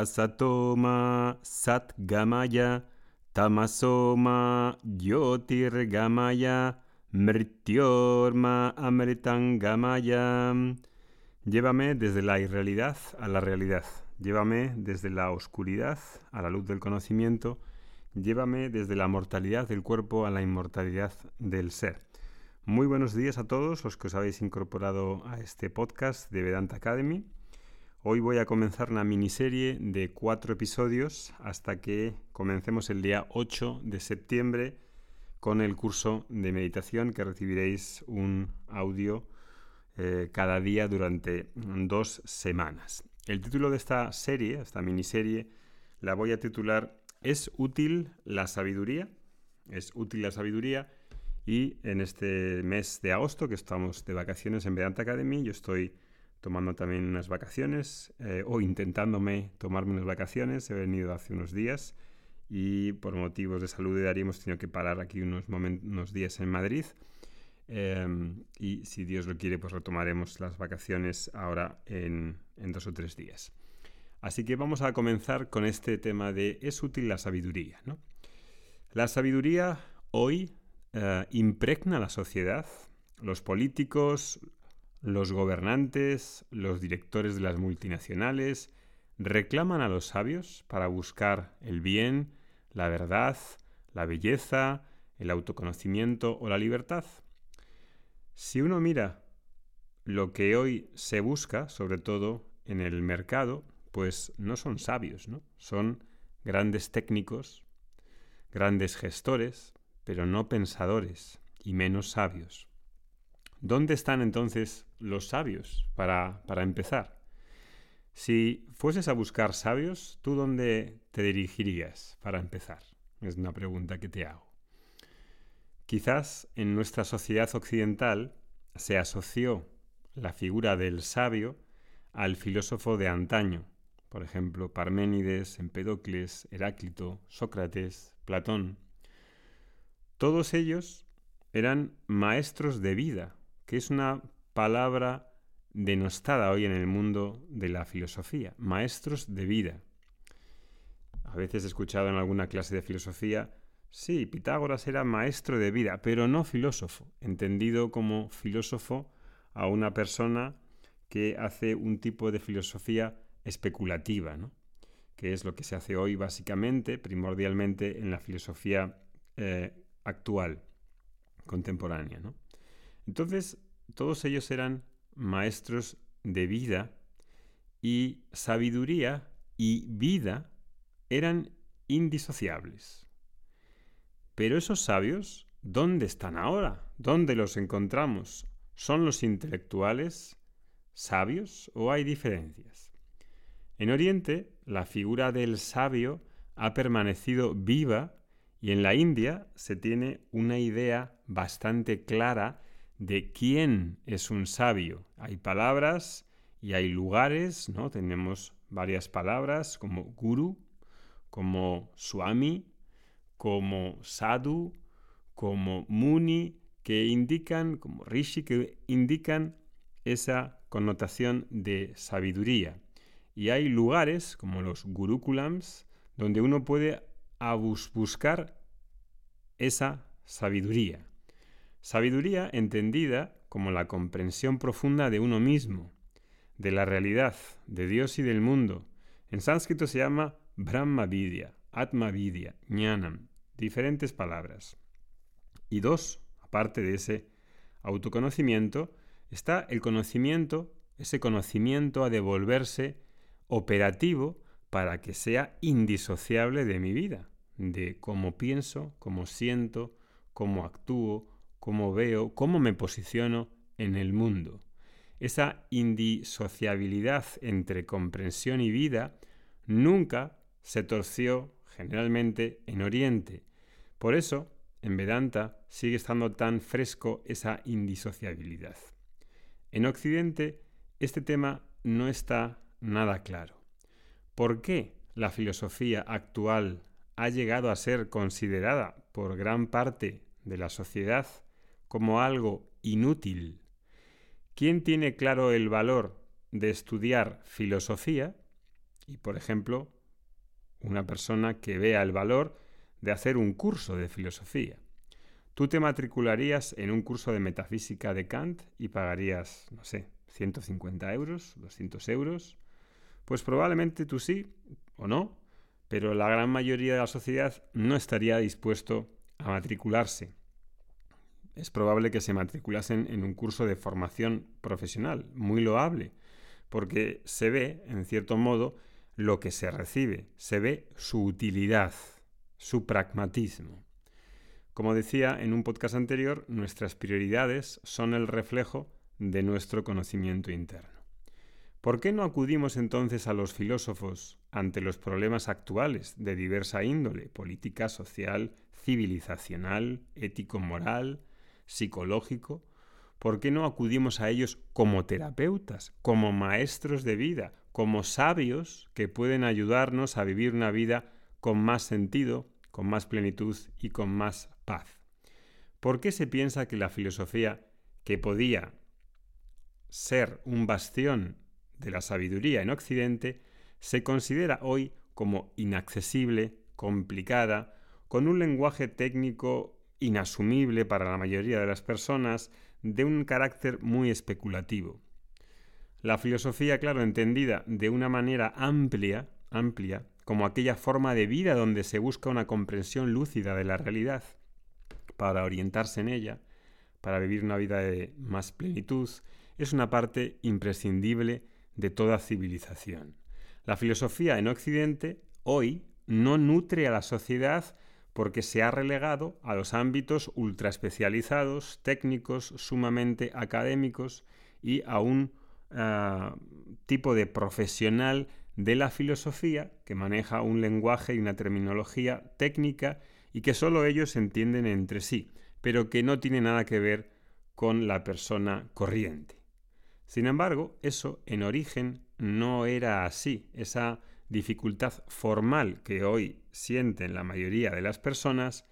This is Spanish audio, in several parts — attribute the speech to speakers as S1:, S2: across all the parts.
S1: asatoma satgamaya tamasoma yotirgamaya mrityorma amritangamaya. Llévame desde la irrealidad a la realidad. Llévame desde la oscuridad a la luz del conocimiento. Llévame desde la mortalidad del cuerpo a la inmortalidad del ser. Muy buenos días a todos los que os habéis incorporado a este podcast de Vedanta Academy. Hoy voy a comenzar una miniserie de cuatro episodios hasta que comencemos el día 8 de septiembre con el curso de meditación que recibiréis un audio eh, cada día durante dos semanas. El título de esta serie, esta miniserie, la voy a titular ¿Es útil la sabiduría? ¿Es útil la sabiduría? Y en este mes de agosto, que estamos de vacaciones en Vedanta Academy, yo estoy tomando también unas vacaciones eh, o intentándome tomarme unas vacaciones. He venido hace unos días y por motivos de salud de hemos tenido que parar aquí unos, unos días en Madrid. Em, y si Dios lo quiere, pues retomaremos las vacaciones ahora en, en dos o tres días. Así que vamos a comenzar con este tema de ¿es útil la sabiduría? ¿no? La sabiduría hoy eh, impregna la sociedad, los políticos, los gobernantes, los directores de las multinacionales, reclaman a los sabios para buscar el bien, la verdad, la belleza, el autoconocimiento o la libertad. Si uno mira lo que hoy se busca, sobre todo en el mercado, pues no son sabios, ¿no? Son grandes técnicos, grandes gestores, pero no pensadores y menos sabios. ¿Dónde están entonces los sabios para, para empezar? Si fueses a buscar sabios, ¿tú dónde te dirigirías para empezar? Es una pregunta que te hago. Quizás en nuestra sociedad occidental se asoció la figura del sabio al filósofo de antaño, por ejemplo, Parménides, Empedocles, Heráclito, Sócrates, Platón. Todos ellos eran maestros de vida, que es una palabra denostada hoy en el mundo de la filosofía, maestros de vida. A veces he escuchado en alguna clase de filosofía, sí, Pitágoras era maestro de vida, pero no filósofo, entendido como filósofo a una persona que hace un tipo de filosofía especulativa, ¿no? que es lo que se hace hoy básicamente, primordialmente en la filosofía eh, actual, contemporánea. ¿no? Entonces, todos ellos eran maestros de vida y sabiduría y vida eran indisociables. Pero esos sabios, ¿dónde están ahora? ¿Dónde los encontramos? ¿Son los intelectuales sabios o hay diferencias? En Oriente, la figura del sabio ha permanecido viva y en la India se tiene una idea bastante clara de quién es un sabio. Hay palabras y hay lugares, ¿no? Tenemos varias palabras como guru, como swami, como sadhu, como muni, que indican, como rishi, que indican esa connotación de sabiduría. Y hay lugares como los gurukulams donde uno puede buscar esa sabiduría. Sabiduría entendida como la comprensión profunda de uno mismo, de la realidad, de Dios y del mundo. En sánscrito se llama Brahma Vidya, Atma Vidya, Jnanam, diferentes palabras. Y dos, aparte de ese autoconocimiento, está el conocimiento, ese conocimiento a devolverse operativo para que sea indisociable de mi vida, de cómo pienso, cómo siento, cómo actúo, cómo veo, cómo me posiciono en el mundo. Esa indisociabilidad entre comprensión y vida nunca se torció generalmente en Oriente. Por eso, en Vedanta sigue estando tan fresco esa indisociabilidad. En Occidente, este tema no está nada claro. ¿Por qué la filosofía actual ha llegado a ser considerada por gran parte de la sociedad como algo inútil? ¿Quién tiene claro el valor de estudiar filosofía? Y por ejemplo, una persona que vea el valor de hacer un curso de filosofía. Tú te matricularías en un curso de metafísica de Kant y pagarías, no sé, 150 euros, 200 euros. Pues probablemente tú sí o no, pero la gran mayoría de la sociedad no estaría dispuesto a matricularse. Es probable que se matriculasen en un curso de formación profesional, muy loable, porque se ve, en cierto modo, lo que se recibe, se ve su utilidad, su pragmatismo. Como decía en un podcast anterior, nuestras prioridades son el reflejo de nuestro conocimiento interno. ¿Por qué no acudimos entonces a los filósofos ante los problemas actuales de diversa índole, política, social, civilizacional, ético-moral, psicológico? ¿Por qué no acudimos a ellos como terapeutas, como maestros de vida, como sabios que pueden ayudarnos a vivir una vida con más sentido, con más plenitud y con más paz? ¿Por qué se piensa que la filosofía, que podía ser un bastión de la sabiduría en Occidente, se considera hoy como inaccesible, complicada, con un lenguaje técnico inasumible para la mayoría de las personas, de un carácter muy especulativo. La filosofía, claro, entendida de una manera amplia, amplia, como aquella forma de vida donde se busca una comprensión lúcida de la realidad, para orientarse en ella, para vivir una vida de más plenitud, es una parte imprescindible de toda civilización. La filosofía en Occidente hoy no nutre a la sociedad porque se ha relegado a los ámbitos ultraespecializados, técnicos, sumamente académicos y a un ah, tipo de profesional de la filosofía que maneja un lenguaje y una terminología técnica y que solo ellos entienden entre sí, pero que no tiene nada que ver con la persona corriente. Sin embargo, eso en origen no era así. Esa dificultad formal que hoy sienten la mayoría de las personas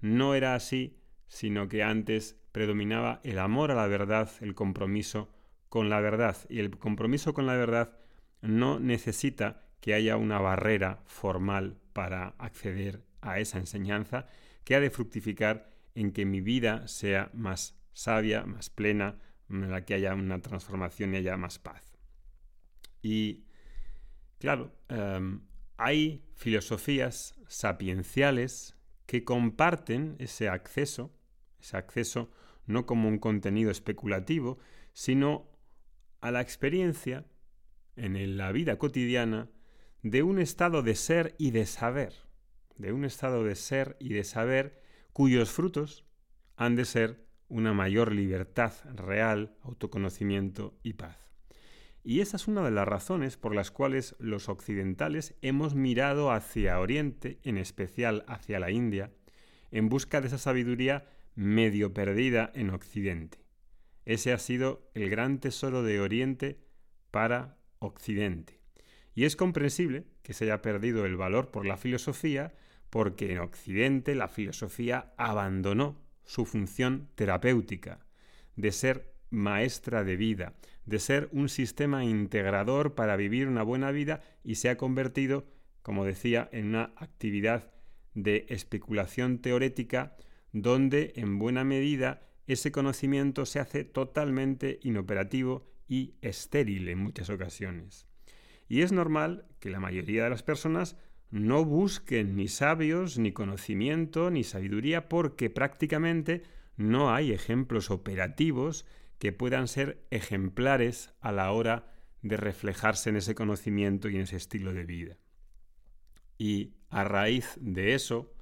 S1: no era así, sino que antes predominaba el amor a la verdad, el compromiso con la verdad. Y el compromiso con la verdad no necesita que haya una barrera formal para acceder a esa enseñanza que ha de fructificar en que mi vida sea más sabia, más plena, en la que haya una transformación y haya más paz. Y claro, em, hay filosofías sapienciales que comparten ese acceso, ese acceso no como un contenido especulativo, sino a la experiencia en la vida cotidiana de un estado de ser y de saber, de un estado de ser y de saber cuyos frutos han de ser una mayor libertad real, autoconocimiento y paz. Y esa es una de las razones por las cuales los occidentales hemos mirado hacia Oriente, en especial hacia la India, en busca de esa sabiduría medio perdida en Occidente. Ese ha sido el gran tesoro de Oriente para Occidente. Y es comprensible que se haya perdido el valor por la filosofía porque en Occidente la filosofía abandonó su función terapéutica, de ser maestra de vida, de ser un sistema integrador para vivir una buena vida y se ha convertido, como decía, en una actividad de especulación teorética donde en buena medida ese conocimiento se hace totalmente inoperativo y estéril en muchas ocasiones. Y es normal que la mayoría de las personas no busquen ni sabios, ni conocimiento, ni sabiduría, porque prácticamente no hay ejemplos operativos que puedan ser ejemplares a la hora de reflejarse en ese conocimiento y en ese estilo de vida. Y a raíz de eso,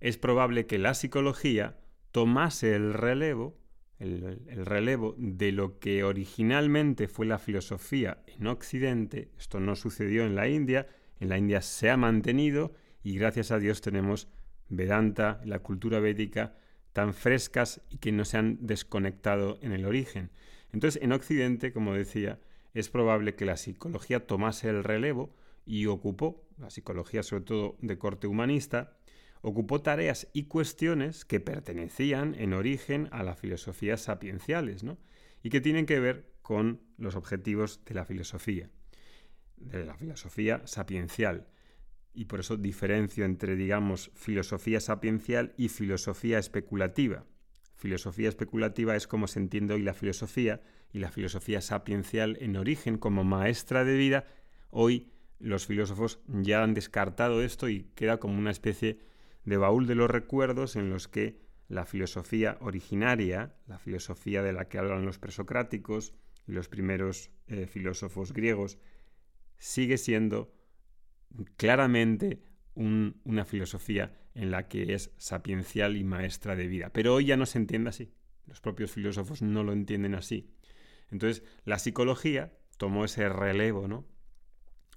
S1: es probable que la psicología tomase el relevo, el, el, relevo de lo que originalmente fue la filosofía en Occidente, esto no sucedió en la India, en la India se ha mantenido y gracias a Dios tenemos Vedanta, la cultura védica, tan frescas y que no se han desconectado en el origen. Entonces, en Occidente, como decía, es probable que la psicología tomase el relevo y ocupó, la psicología sobre todo de corte humanista, ocupó tareas y cuestiones que pertenecían en origen a las filosofías sapienciales, ¿no? y que tienen que ver con los objetivos de la filosofía. de la filosofía sapiencial. Y por eso diferencio entre, digamos, filosofía sapiencial y filosofía especulativa. Filosofía especulativa es como se entiende hoy la filosofía y la filosofía sapiencial en origen como maestra de vida. Hoy los filósofos ya han descartado esto y queda como una especie de baúl de los recuerdos en los que la filosofía originaria, la filosofía de la que hablan los presocráticos y los primeros eh, filósofos griegos, sigue siendo claramente una filosofía en la que es sapiencial y maestra de vida. Pero hoy ya no se entiende así. Los propios filósofos no lo entienden así. Entonces, la psicología tomó ese relevo, ¿no?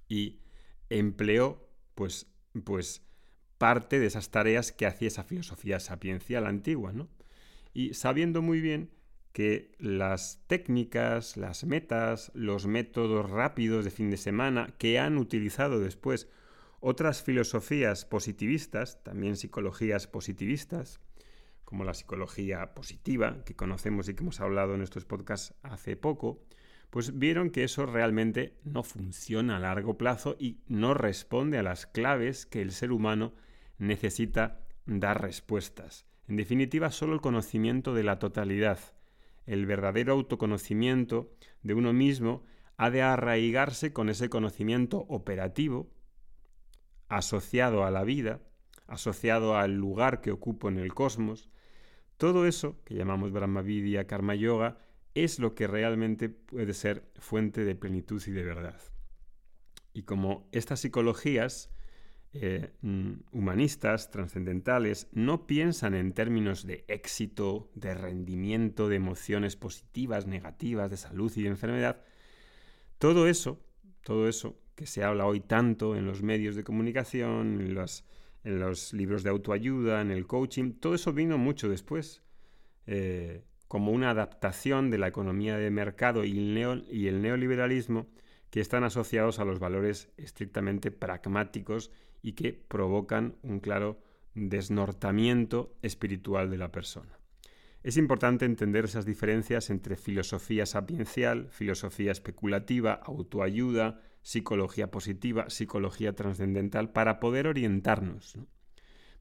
S1: Y empleó, pues, pues, parte de esas tareas que hacía esa filosofía sapiencial antigua, ¿no? Y sabiendo muy bien que las técnicas, las metas, los métodos rápidos de fin de semana que han utilizado después otras filosofías positivistas, también psicologías positivistas, como la psicología positiva, que conocemos y que hemos hablado en estos podcasts hace poco, pues vieron que eso realmente no funciona a largo plazo y no responde a las claves que el ser humano necesita dar respuestas. En definitiva, solo el conocimiento de la totalidad, el verdadero autoconocimiento de uno mismo ha de arraigarse con ese conocimiento operativo, asociado a la vida, asociado al lugar que ocupo en el cosmos, todo eso, que llamamos Brahmavidya, Karma Yoga, es lo que realmente puede ser fuente de plenitud y de verdad. Y como estas psicologías eh, mm, humanistas, trascendentales, no piensan en términos de éxito, de rendimiento, de emociones positivas, negativas, de salud y de enfermedad, todo eso, todo eso que se habla hoy tanto en los medios de comunicación, en los, libros de autoayuda, en el coaching, todo eso vino mucho después, eh, como una adaptación de la economía de mercado y el neoliberalismo que están asociados a los valores estrictamente pragmáticos y que provocan un claro desnortamiento espiritual de la persona. Es importante entender esas diferencias entre filosofía sapiencial, filosofía especulativa, autoayuda, psicología positiva, psicología trascendental, para poder orientarnos.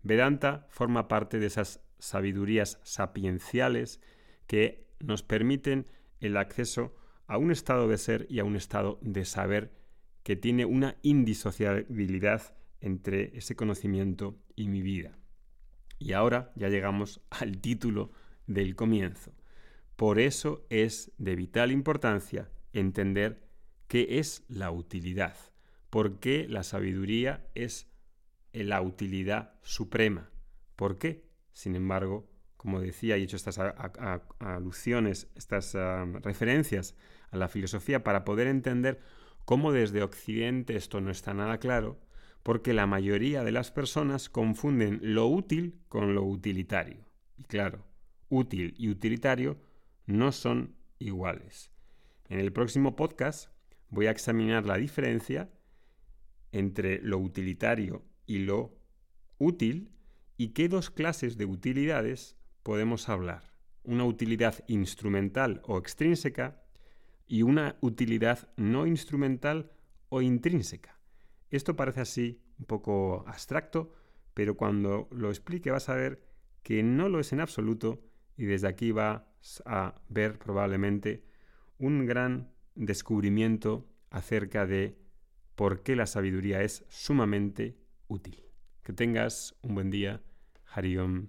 S1: Vedanta forma parte de esas sabidurías sapienciales que nos permiten el acceso a un estado de ser y a un estado de saber que tiene una indisociabilidad entre ese conocimiento y mi vida. Y ahora ya llegamos al título del comienzo. Por eso es de vital importancia entender qué es la utilidad, por qué la sabiduría es la utilidad suprema. ¿Por qué? Sin embargo, como decía, y he hecho estas alusiones, estas referencias a la filosofía para poder entender cómo desde Occidente esto no está nada claro, porque la mayoría de las personas confunden lo útil con lo utilitario. Y claro, útil y utilitario no son iguales. En el próximo podcast voy a examinar la diferencia entre lo utilitario y lo útil y qué dos clases de utilidades podemos hablar. Una utilidad instrumental o extrínseca y una utilidad no instrumental o intrínseca. Esto parece así un poco abstracto, pero cuando lo explique vas a ver que no lo es en absoluto y desde aquí vas a ver probablemente un gran descubrimiento acerca de por qué la sabiduría es sumamente útil. Que tengas un buen día. Hariom